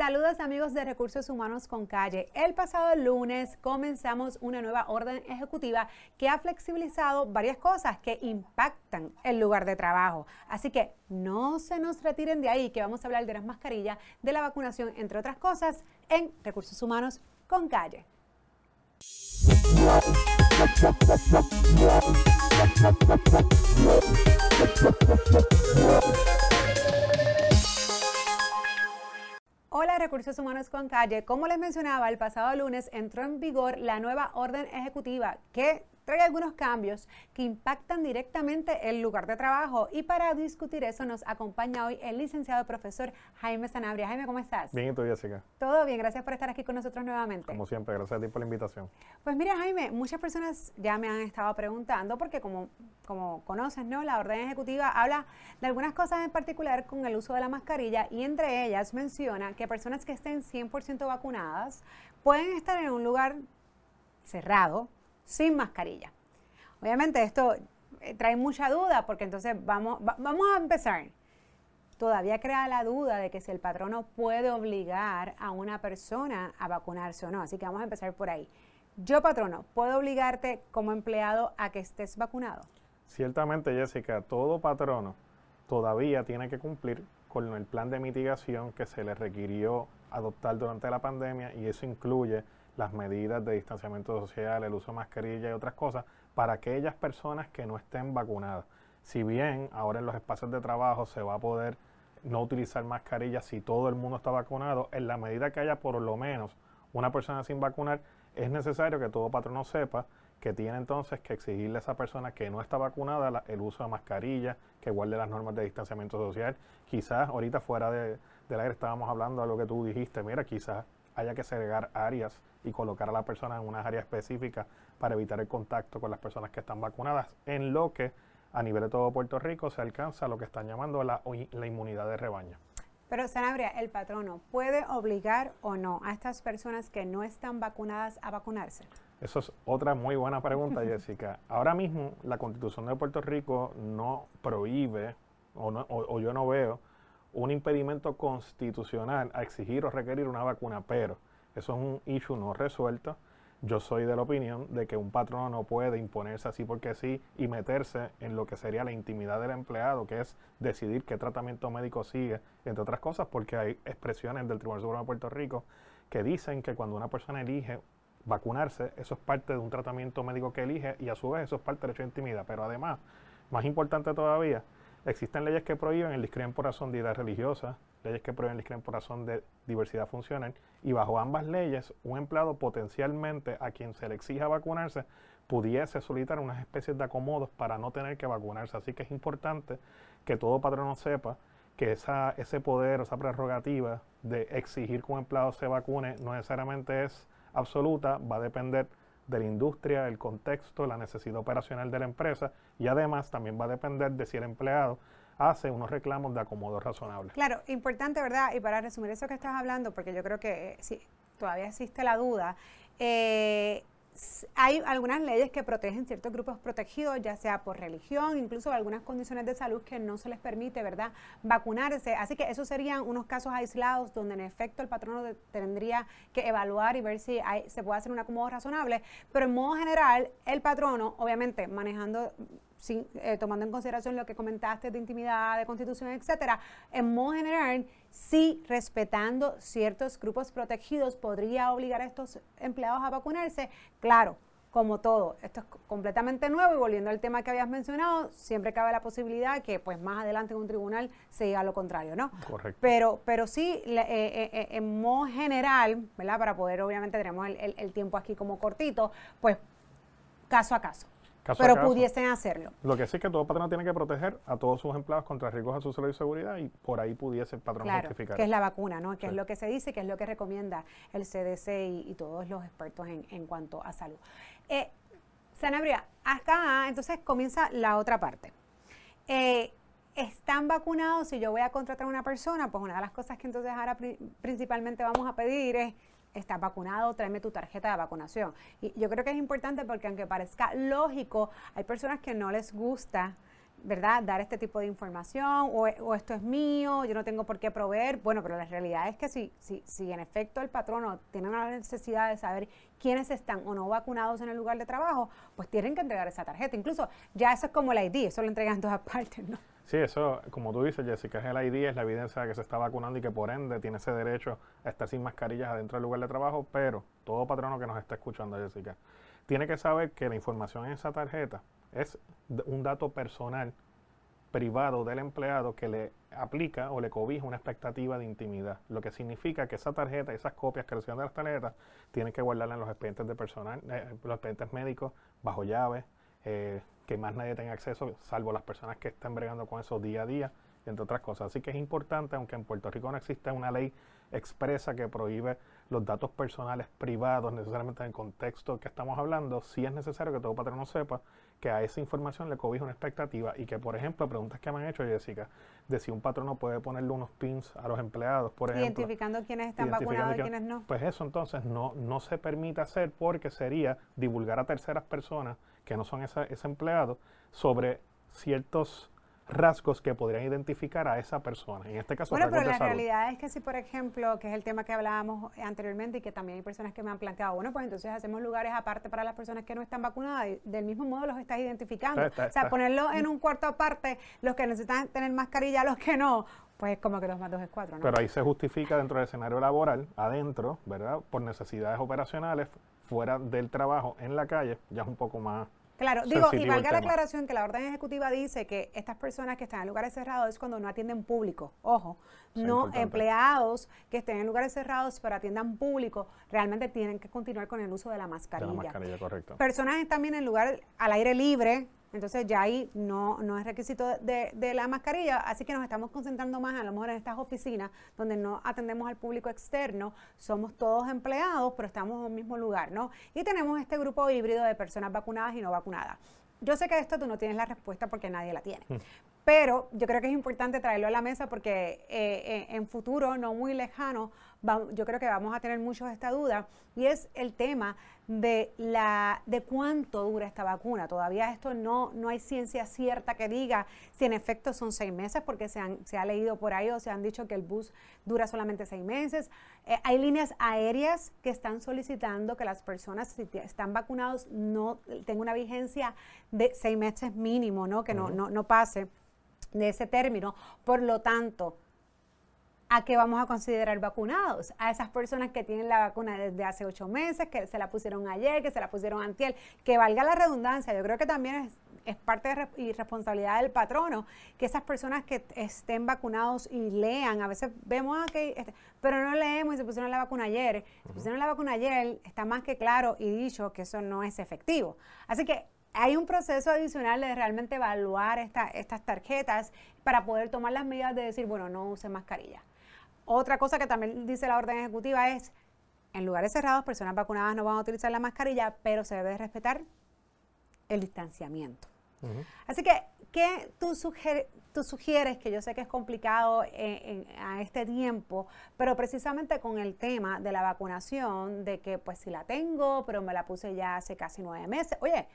Saludos amigos de Recursos Humanos con Calle. El pasado lunes comenzamos una nueva orden ejecutiva que ha flexibilizado varias cosas que impactan el lugar de trabajo. Así que no se nos retiren de ahí que vamos a hablar de las mascarillas, de la vacunación, entre otras cosas, en Recursos Humanos con Calle. Hola Recursos Humanos con Calle. Como les mencionaba, el pasado lunes entró en vigor la nueva orden ejecutiva que trae algunos cambios que impactan directamente el lugar de trabajo. Y para discutir eso nos acompaña hoy el licenciado profesor Jaime Sanabria. Jaime, ¿cómo estás? Bien, ¿y tú, Jessica? Todo bien, gracias por estar aquí con nosotros nuevamente. Como siempre, gracias a ti por la invitación. Pues mira, Jaime, muchas personas ya me han estado preguntando, porque como, como conoces, ¿no? La orden ejecutiva habla de algunas cosas en particular con el uso de la mascarilla y entre ellas menciona que personas que estén 100% vacunadas pueden estar en un lugar cerrado, sin mascarilla. Obviamente esto eh, trae mucha duda porque entonces vamos, vamos a empezar. Todavía crea la duda de que si el patrono puede obligar a una persona a vacunarse o no. Así que vamos a empezar por ahí. Yo, patrono, ¿puedo obligarte como empleado a que estés vacunado? Ciertamente, Jessica, todo patrono todavía tiene que cumplir con el plan de mitigación que se le requirió adoptar durante la pandemia y eso incluye las medidas de distanciamiento social, el uso de mascarilla y otras cosas para aquellas personas que no estén vacunadas. Si bien ahora en los espacios de trabajo se va a poder no utilizar mascarilla si todo el mundo está vacunado, en la medida que haya por lo menos una persona sin vacunar, es necesario que todo patrono sepa que tiene entonces que exigirle a esa persona que no está vacunada el uso de mascarilla, que guarde las normas de distanciamiento social. Quizás ahorita fuera de, del aire estábamos hablando de lo que tú dijiste, mira, quizás haya que segregar áreas y colocar a la persona en unas áreas específicas para evitar el contacto con las personas que están vacunadas, en lo que a nivel de todo Puerto Rico se alcanza lo que están llamando la, la inmunidad de rebaño. Pero Sanabria, el patrono, ¿puede obligar o no a estas personas que no están vacunadas a vacunarse? Eso es otra muy buena pregunta, Jessica. Ahora mismo la constitución de Puerto Rico no prohíbe o, no, o yo no veo un impedimento constitucional a exigir o requerir una vacuna, pero eso es un issue no resuelto. Yo soy de la opinión de que un patrono no puede imponerse así porque sí y meterse en lo que sería la intimidad del empleado, que es decidir qué tratamiento médico sigue, entre otras cosas, porque hay expresiones del Tribunal Supremo de Puerto Rico que dicen que cuando una persona elige vacunarse, eso es parte de un tratamiento médico que elige y a su vez eso es parte del derecho de intimidad. Pero además, más importante todavía, Existen leyes que prohíben el discrimen por razón de edad religiosa, leyes que prohíben por razón de diversidad funcional, y bajo ambas leyes, un empleado potencialmente a quien se le exija vacunarse pudiese solicitar unas especies de acomodos para no tener que vacunarse. Así que es importante que todo patrono sepa que esa, ese poder, esa prerrogativa de exigir que un empleado se vacune no necesariamente es absoluta, va a depender de la industria, el contexto, la necesidad operacional de la empresa y además también va a depender de si el empleado hace unos reclamos de acomodo razonable. Claro, importante, ¿verdad? Y para resumir eso que estás hablando, porque yo creo que eh, sí, todavía existe la duda, eh, hay algunas leyes que protegen ciertos grupos protegidos, ya sea por religión, incluso algunas condiciones de salud que no se les permite, ¿verdad?, vacunarse. Así que esos serían unos casos aislados donde en efecto el patrono tendría que evaluar y ver si se puede hacer un acomodo razonable. Pero en modo general, el patrono, obviamente, manejando eh, tomando en consideración lo que comentaste de intimidad, de constitución, etcétera, en modo general, sí respetando ciertos grupos protegidos, podría obligar a estos empleados a vacunarse. Claro, como todo, esto es completamente nuevo y volviendo al tema que habías mencionado, siempre cabe la posibilidad que pues más adelante en un tribunal se diga lo contrario, ¿no? Correcto. Pero, pero sí, eh, eh, en modo general, ¿verdad? Para poder, obviamente tenemos el tiempo aquí como cortito, pues caso a caso pero pudiesen hacerlo. Lo que sí es que todo patrón tiene que proteger a todos sus empleados contra riesgos a su salud y seguridad y por ahí pudiese el patrón claro, que es la vacuna, ¿no? Que es lo que se dice, que es lo que recomienda el CDC y, todos los expertos en, cuanto a salud. Eh, Sanabria, acá entonces comienza la otra parte. Eh, ¿Están vacunados? Si yo voy a contratar a una persona, pues una de las cosas que entonces ahora principalmente vamos a pedir es estás vacunado, tráeme tu tarjeta de vacunación. Y yo creo que es importante porque aunque parezca lógico, hay personas que no les gusta ¿verdad? Dar este tipo de información o, o, esto es mío, yo no tengo por qué proveer. Bueno, pero la realidad es que si, si, si en efecto el patrono tiene una necesidad de saber quiénes están o no vacunados en el lugar de trabajo, pues tienen que entregar esa tarjeta. Incluso ya eso es como el ID, eso lo entregan en todas partes, ¿no? Sí, eso, como tú dices, Jessica, es el ID, es la evidencia de que se está vacunando y que por ende tiene ese derecho a estar sin mascarillas adentro del lugar de trabajo, pero todo patrono que nos está escuchando, Jessica, tiene que saber que la información en esa tarjeta es un dato personal privado del empleado que le aplica o le cobija una expectativa de intimidad, lo que significa que esa tarjeta, esas copias que reciben de las tarjetas, tienen que guardarla en los expedientes de personal, eh, los expedientes médicos, bajo llave, eh, que más nadie tenga acceso, salvo las personas que estén bregando con eso día a día, entre otras cosas. Así que es importante, aunque en Puerto Rico no exista una ley expresa que prohíbe los datos personales privados, necesariamente en el contexto que estamos hablando, sí es necesario que todo patrono sepa que a esa información le cobija una expectativa y que, por ejemplo, preguntas que me han hecho, Jessica, de si un patrono puede ponerle unos pins a los empleados, por ejemplo. Identificando quiénes están vacunados y quiénes no. Pues eso entonces no, no se permite hacer porque sería divulgar a terceras personas que no son ese empleado sobre ciertos rasgos que podrían identificar a esa persona. En este caso, bueno, pero la realidad es que si, por ejemplo, que es el tema que hablábamos anteriormente y que también hay personas que me han planteado, bueno, pues entonces hacemos lugares aparte para las personas que no están vacunadas y del mismo modo los estás identificando. o sea, ponerlo en un cuarto aparte, los que necesitan tener mascarilla, los que no, pues es como que dos más dos es cuatro, ¿no? Pero ahí se justifica dentro del escenario laboral, adentro, ¿verdad? Por necesidades operacionales, fuera del trabajo, en la calle, ya es un poco más Claro, digo, y valga la aclaración que la orden ejecutiva dice que estas personas que están en lugares cerrados es cuando no atienden público. Ojo, no empleados que estén en lugares cerrados pero atiendan público, realmente tienen que continuar con el uso de la mascarilla. De la mascarilla, correcto. Personas también en lugar al aire libre, entonces ya ahí no, no es requisito de, la mascarilla, así que nos estamos concentrando más a lo mejor en estas oficinas donde no atendemos al público externo, somos todos empleados, pero estamos en un mismo lugar, ¿no? Y tenemos este grupo híbrido de personas vacunadas y no vacunadas. Yo sé que esto tú no tienes la respuesta porque nadie la tiene. Pero yo creo que es importante traerlo a la mesa porque eh, en futuro, no muy lejano, yo creo que vamos a tener mucho esta duda y es el tema de, la, de cuánto dura esta vacuna. Todavía esto no, no hay ciencia cierta que diga si en efecto son seis meses porque se, han, se ha leído por ahí o se han dicho que el bus dura solamente seis meses. Eh, hay líneas aéreas que están solicitando que las personas si están vacunados no tengan una vigencia de seis meses mínimo, ¿no? que no, no, no pase de ese término. Por lo tanto, ¿a qué vamos a considerar vacunados? A esas personas que tienen la vacuna desde hace ocho meses, que se la pusieron ayer, que se la pusieron antier, que valga la redundancia, yo creo que también es, es parte de y responsabilidad del patrono que esas personas que estén vacunados y lean, a veces vemos ah, que, este, pero no leemos y se pusieron la vacuna ayer, se pusieron la vacuna ayer, está más que claro y dicho que eso no es efectivo. Así que hay un proceso adicional de realmente evaluar estas tarjetas para poder tomar las medidas de decir, bueno, no use mascarilla. Otra cosa que también dice la orden ejecutiva es, en lugares cerrados, personas vacunadas no van a utilizar la mascarilla, pero se debe respetar el distanciamiento. Así que, ¿qué tú, tú, sugieres? Que yo sé que es complicado a este tiempo, pero precisamente con el tema de la vacunación, de que pues si la tengo, pero me la puse ya hace casi nueve meses. Oye,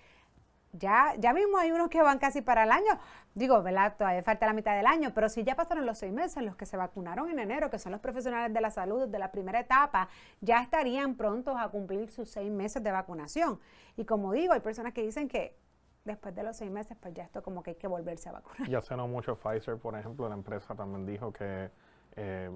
ya, ya mismo hay unos que van casi para el año. Digo, ¿verdad? Todavía falta la mitad del año, pero si ya pasaron los seis meses, los que se vacunaron en enero, que son los profesionales de la salud de la primera etapa, ya estarían prontos a cumplir sus seis meses de vacunación. Y como digo, hay personas que dicen que después de los seis meses, pues ya esto como que hay que volverse a vacunar. Ya se no mucho Pfizer, por ejemplo, la empresa también dijo que eh,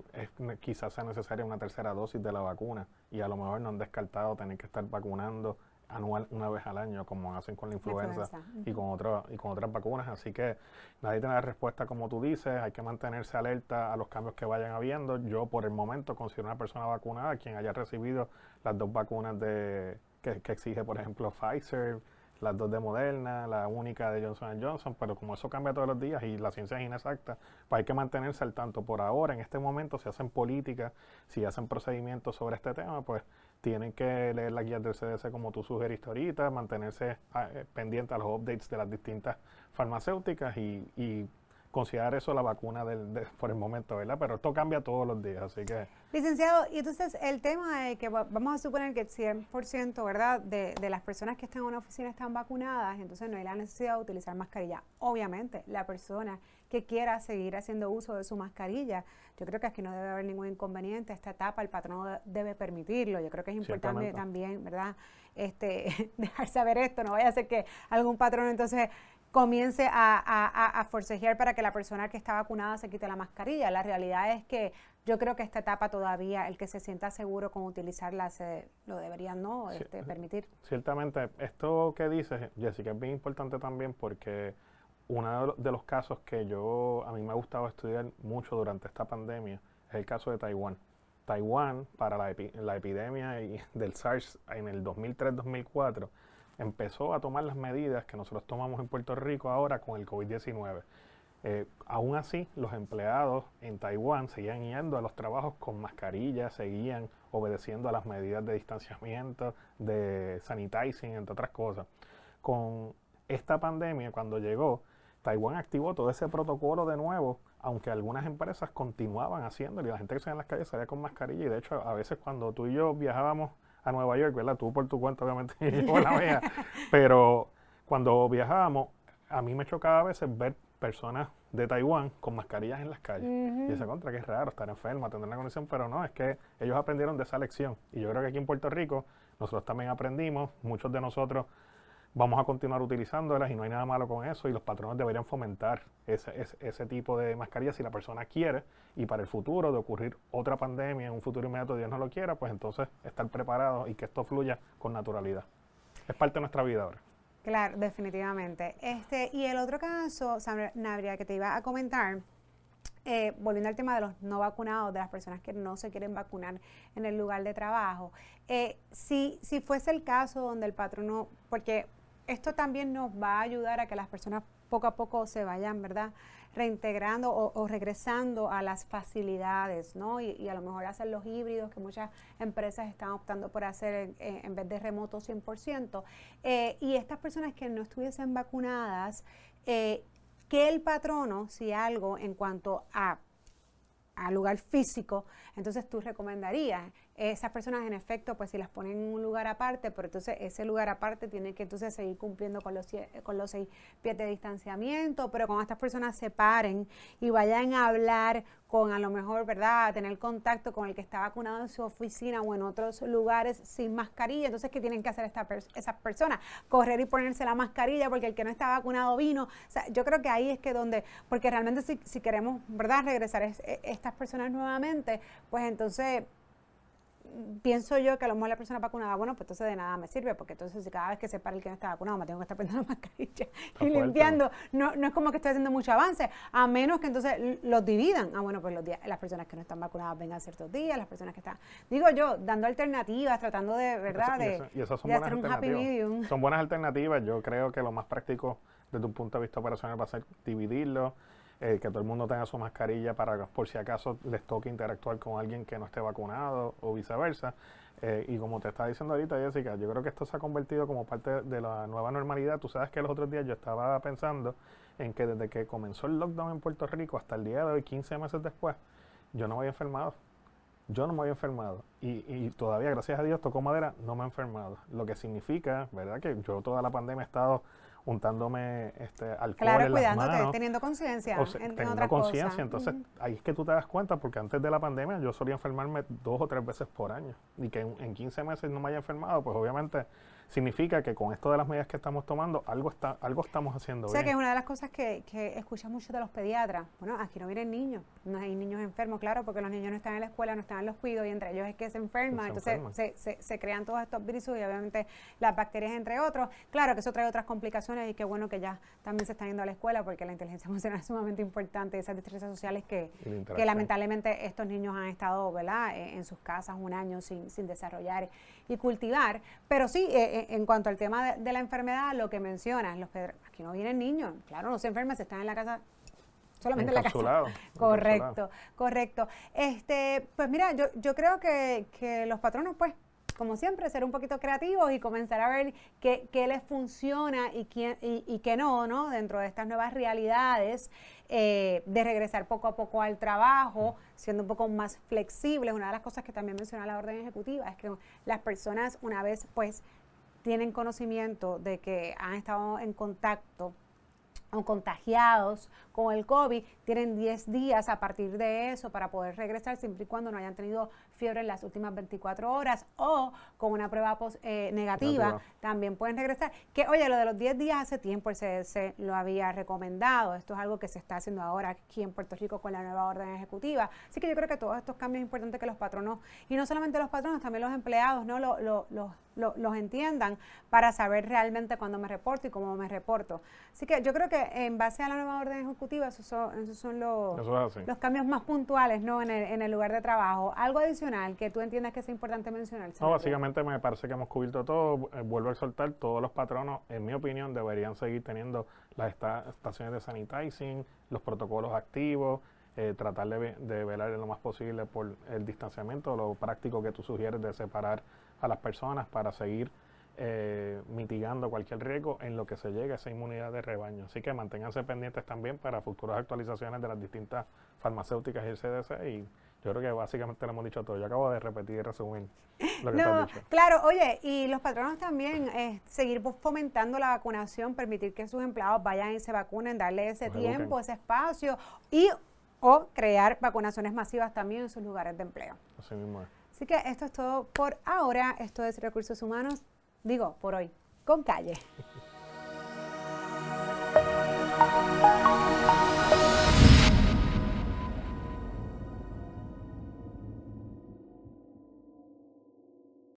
quizás sea necesaria una tercera dosis de la vacuna y a lo mejor no han descartado tener que estar vacunando anual una vez al año, como hacen con la influenza, y, con otra, y con otras vacunas. Así que nadie tiene la respuesta como tú dices, hay que mantenerse alerta a los cambios que vayan habiendo. Yo por el momento considero una persona vacunada quien haya recibido las dos vacunas de, que, que exige, por ejemplo, Pfizer, las dos de Moderna, la única de Johnson Johnson, pero como eso cambia todos los días y la ciencia es inexacta, pues hay que mantenerse al tanto. Por ahora, en este momento, si hacen política, si hacen procedimientos sobre este tema, pues tienen que leer las guías del CDC como tú sugeriste ahorita, mantenerse ah, eh, pendiente a los updates de las distintas farmacéuticas y, considerar eso la vacuna del, por el momento, ¿verdad? Pero esto cambia todos los días, así que... Licenciado, y entonces el tema de que vamos a suponer que el 100%, ¿verdad?, de, de, las personas que están en una oficina están vacunadas, entonces no hay la necesidad de utilizar mascarilla. Obviamente, la persona que quiera seguir haciendo uso de su mascarilla, yo creo que aquí no debe haber ningún inconveniente. Esta etapa el patrón debe permitirlo. Yo creo que es importante también, ¿verdad?, este, dejar saber esto. No vaya a ser que algún patrón entonces comience a, forcejear para que la persona que está vacunada se quite la mascarilla. La realidad es que yo creo que esta etapa todavía, el que se sienta seguro con utilizarla, se, lo deberían no este, permitir. Ciertamente, esto que dices, Jessica, es bien importante también porque uno de los casos que yo, a mí me ha gustado estudiar mucho durante esta pandemia es el caso de Taiwán. Taiwán, para la, la epidemia del SARS en el 2003-2004, empezó a tomar las medidas que nosotros tomamos en Puerto Rico ahora con el COVID-19. Eh, aún así, los empleados en Taiwán seguían yendo a los trabajos con mascarillas, seguían obedeciendo a las medidas de distanciamiento, de sanitizing, entre otras cosas. Con esta pandemia, cuando llegó, Taiwán activó todo ese protocolo de nuevo, aunque algunas empresas continuaban haciéndolo y la gente que salía en las calles salía con mascarilla. Y de hecho, a veces cuando tú y yo viajábamos a Nueva York, ¿verdad? Tú por tu cuenta, obviamente, yo la mía. Pero cuando viajábamos, a mí me chocaba a veces ver personas de Taiwán con mascarillas en las calles. Y esa contra que es raro estar enferma, tener una condición, pero no, es que ellos aprendieron de esa lección. Y yo creo que aquí en Puerto Rico nosotros también aprendimos, muchos de nosotros vamos a continuar utilizándolas y no hay nada malo con eso y los patrones deberían fomentar ese, ese, tipo de mascarillas si la persona quiere y para el futuro de ocurrir otra pandemia en un futuro inmediato Dios no lo quiera, pues entonces estar preparado y que esto fluya con naturalidad. Es parte de nuestra vida ahora. Claro, definitivamente. Este, y el otro caso, Nabria, que te iba a comentar, eh, volviendo al tema de los no vacunados, de las personas que no se quieren vacunar en el lugar de trabajo, eh, si, si fuese el caso donde el patrono, porque esto también nos va a ayudar a que las personas poco a poco se vayan, ¿verdad? Reintegrando o, regresando a las facilidades, ¿no? Y, a lo mejor hacer los híbridos que muchas empresas están optando por hacer en, vez de remoto 100%. Eh, y estas personas que no estuviesen vacunadas, eh, que el patrono, si algo en cuanto a, a lugar físico, entonces tú recomendarías esas personas en efecto, pues si las ponen en un lugar aparte, pero entonces ese lugar aparte tiene que entonces seguir cumpliendo con los, con los seis pies de distanciamiento, pero cuando estas personas se paren y vayan a hablar con a lo mejor, ¿verdad?, a tener contacto con el que está vacunado en su oficina o en otros lugares sin mascarilla, entonces ¿qué tienen que hacer esas personas? Correr y ponerse la mascarilla porque el que no está vacunado vino. O sea, yo creo que ahí es que donde, porque realmente si, si queremos, ¿verdad?, regresar a e, estas personas nuevamente, pues entonces pienso yo que a lo mejor la persona vacunada, bueno, pues entonces de nada me sirve, porque entonces si cada vez que se para el que no está vacunado me tengo que estar poniendo la mascarilla y limpiando, no, no es como que estoy haciendo mucho avance, a menos que entonces los dividan. Ah, bueno, pues los días, las personas que no están vacunadas vengan ciertos días, las personas que están, digo yo, dando alternativas, tratando de, ¿verdad? De, y, esas son buenas alternativas. Son buenas alternativas, yo creo que lo más práctico desde un punto de vista operacional va a ser dividirlo eh, que todo el mundo tenga su mascarilla para por si acaso les toque interactuar con alguien que no esté vacunado o viceversa. Eh, y como te estaba diciendo ahorita, Jessica, yo creo que esto se ha convertido como parte de la nueva normalidad. Tú sabes que los otros días yo estaba pensando en que desde que comenzó el lockdown en Puerto Rico hasta el día de hoy, 15 meses después, yo no me había enfermado. Yo no me había enfermado. Y, y todavía, gracias a Dios, tocó madera, no me he enfermado. Lo que significa, ¿verdad? Que yo toda la pandemia he estado untándome este, alcohol claro, en cuidándote, las manos. teniendo conciencia. Teniendo conciencia. Entonces, ahí es que tú te das cuenta, porque antes de la pandemia yo solía enfermarme dos o tres veces por año. Y que en, en 15 meses no me haya enfermado, pues obviamente significa que con esto de las medidas que estamos tomando, algo está algo estamos haciendo o sea, que es una de las cosas que, que escuchas mucho de los pediatras. Bueno, aquí no vienen niños, no hay niños enfermos, claro, porque los niños no están en la escuela, no están en los cuidados y entre ellos es que se enferman. entonces Se, se, se, crean todos estos virus y obviamente las bacterias, entre otros. Claro que eso trae otras complicaciones y qué bueno que ya también se están yendo a la escuela porque la inteligencia emocional es sumamente importante, esas destrezas sociales que, que lamentablemente estos niños han estado ¿verdad? E, en sus casas un año sin, sin desarrollar y cultivar. Pero sí, eh, eh, en cuanto al tema de, la enfermedad, lo que mencionas, los que aquí no vienen niños, claro, no se enferman, se están en la casa solamente en la casa. Correcto, correcto. Este, pues mira, yo, yo creo que, que los patronos, pues, como siempre, ser un poquito creativos y comenzar a ver qué, qué les funciona y, quién, y, qué no, ¿no? Dentro de estas nuevas realidades eh, de regresar poco a poco al trabajo, siendo un poco más flexibles. Una de las cosas que también menciona la orden ejecutiva es que las personas, una vez pues tienen conocimiento de que han estado en contacto o contagiados con el COVID, tienen 10 días a partir de eso para poder regresar siempre y cuando no hayan tenido fiebre en las últimas 24 horas o con una prueba eh, negativa, también pueden regresar. Que oye, lo de los 10 días hace tiempo el CDC lo había recomendado, esto es algo que se está haciendo ahora aquí en Puerto Rico con la nueva orden ejecutiva. Así que yo creo que todos estos cambios es importante que los patronos, y no solamente los patronos, también los empleados, ¿no? los entiendan para saber realmente cuándo me reporto y cómo me reporto. Así que yo creo que en base a la nueva orden ejecutiva, esos son, los, los cambios más puntuales ¿no? en, el, en el lugar de trabajo. Algo adicional que tú entiendas que es importante mencionar? No, básicamente me parece que hemos cubierto todo. Eh, vuelvo a exhortar, todos los patronos, en mi opinión, deberían seguir teniendo las estaciones de sanitizing, los protocolos activos, eh, tratar de, de, velar lo más posible por el distanciamiento, lo práctico que tú sugieres de separar a las personas para seguir eh, mitigando cualquier riesgo en lo que se llegue a esa inmunidad de rebaño. Así que manténganse pendientes también para futuras actualizaciones de las distintas farmacéuticas y el CDC y yo creo que básicamente lo hemos dicho todo. Yo acabo de repetir y resumir lo que no, dicho. Claro, oye, y los patronos también, eh, seguir fomentando la vacunación, permitir que sus empleados vayan y se vacunen, darle ese tiempo, ese espacio y o crear vacunaciones masivas también en sus lugares de empleo. Así mismo es. Así que esto es todo por ahora. Esto es Recursos Humanos, digo, por hoy, con calle.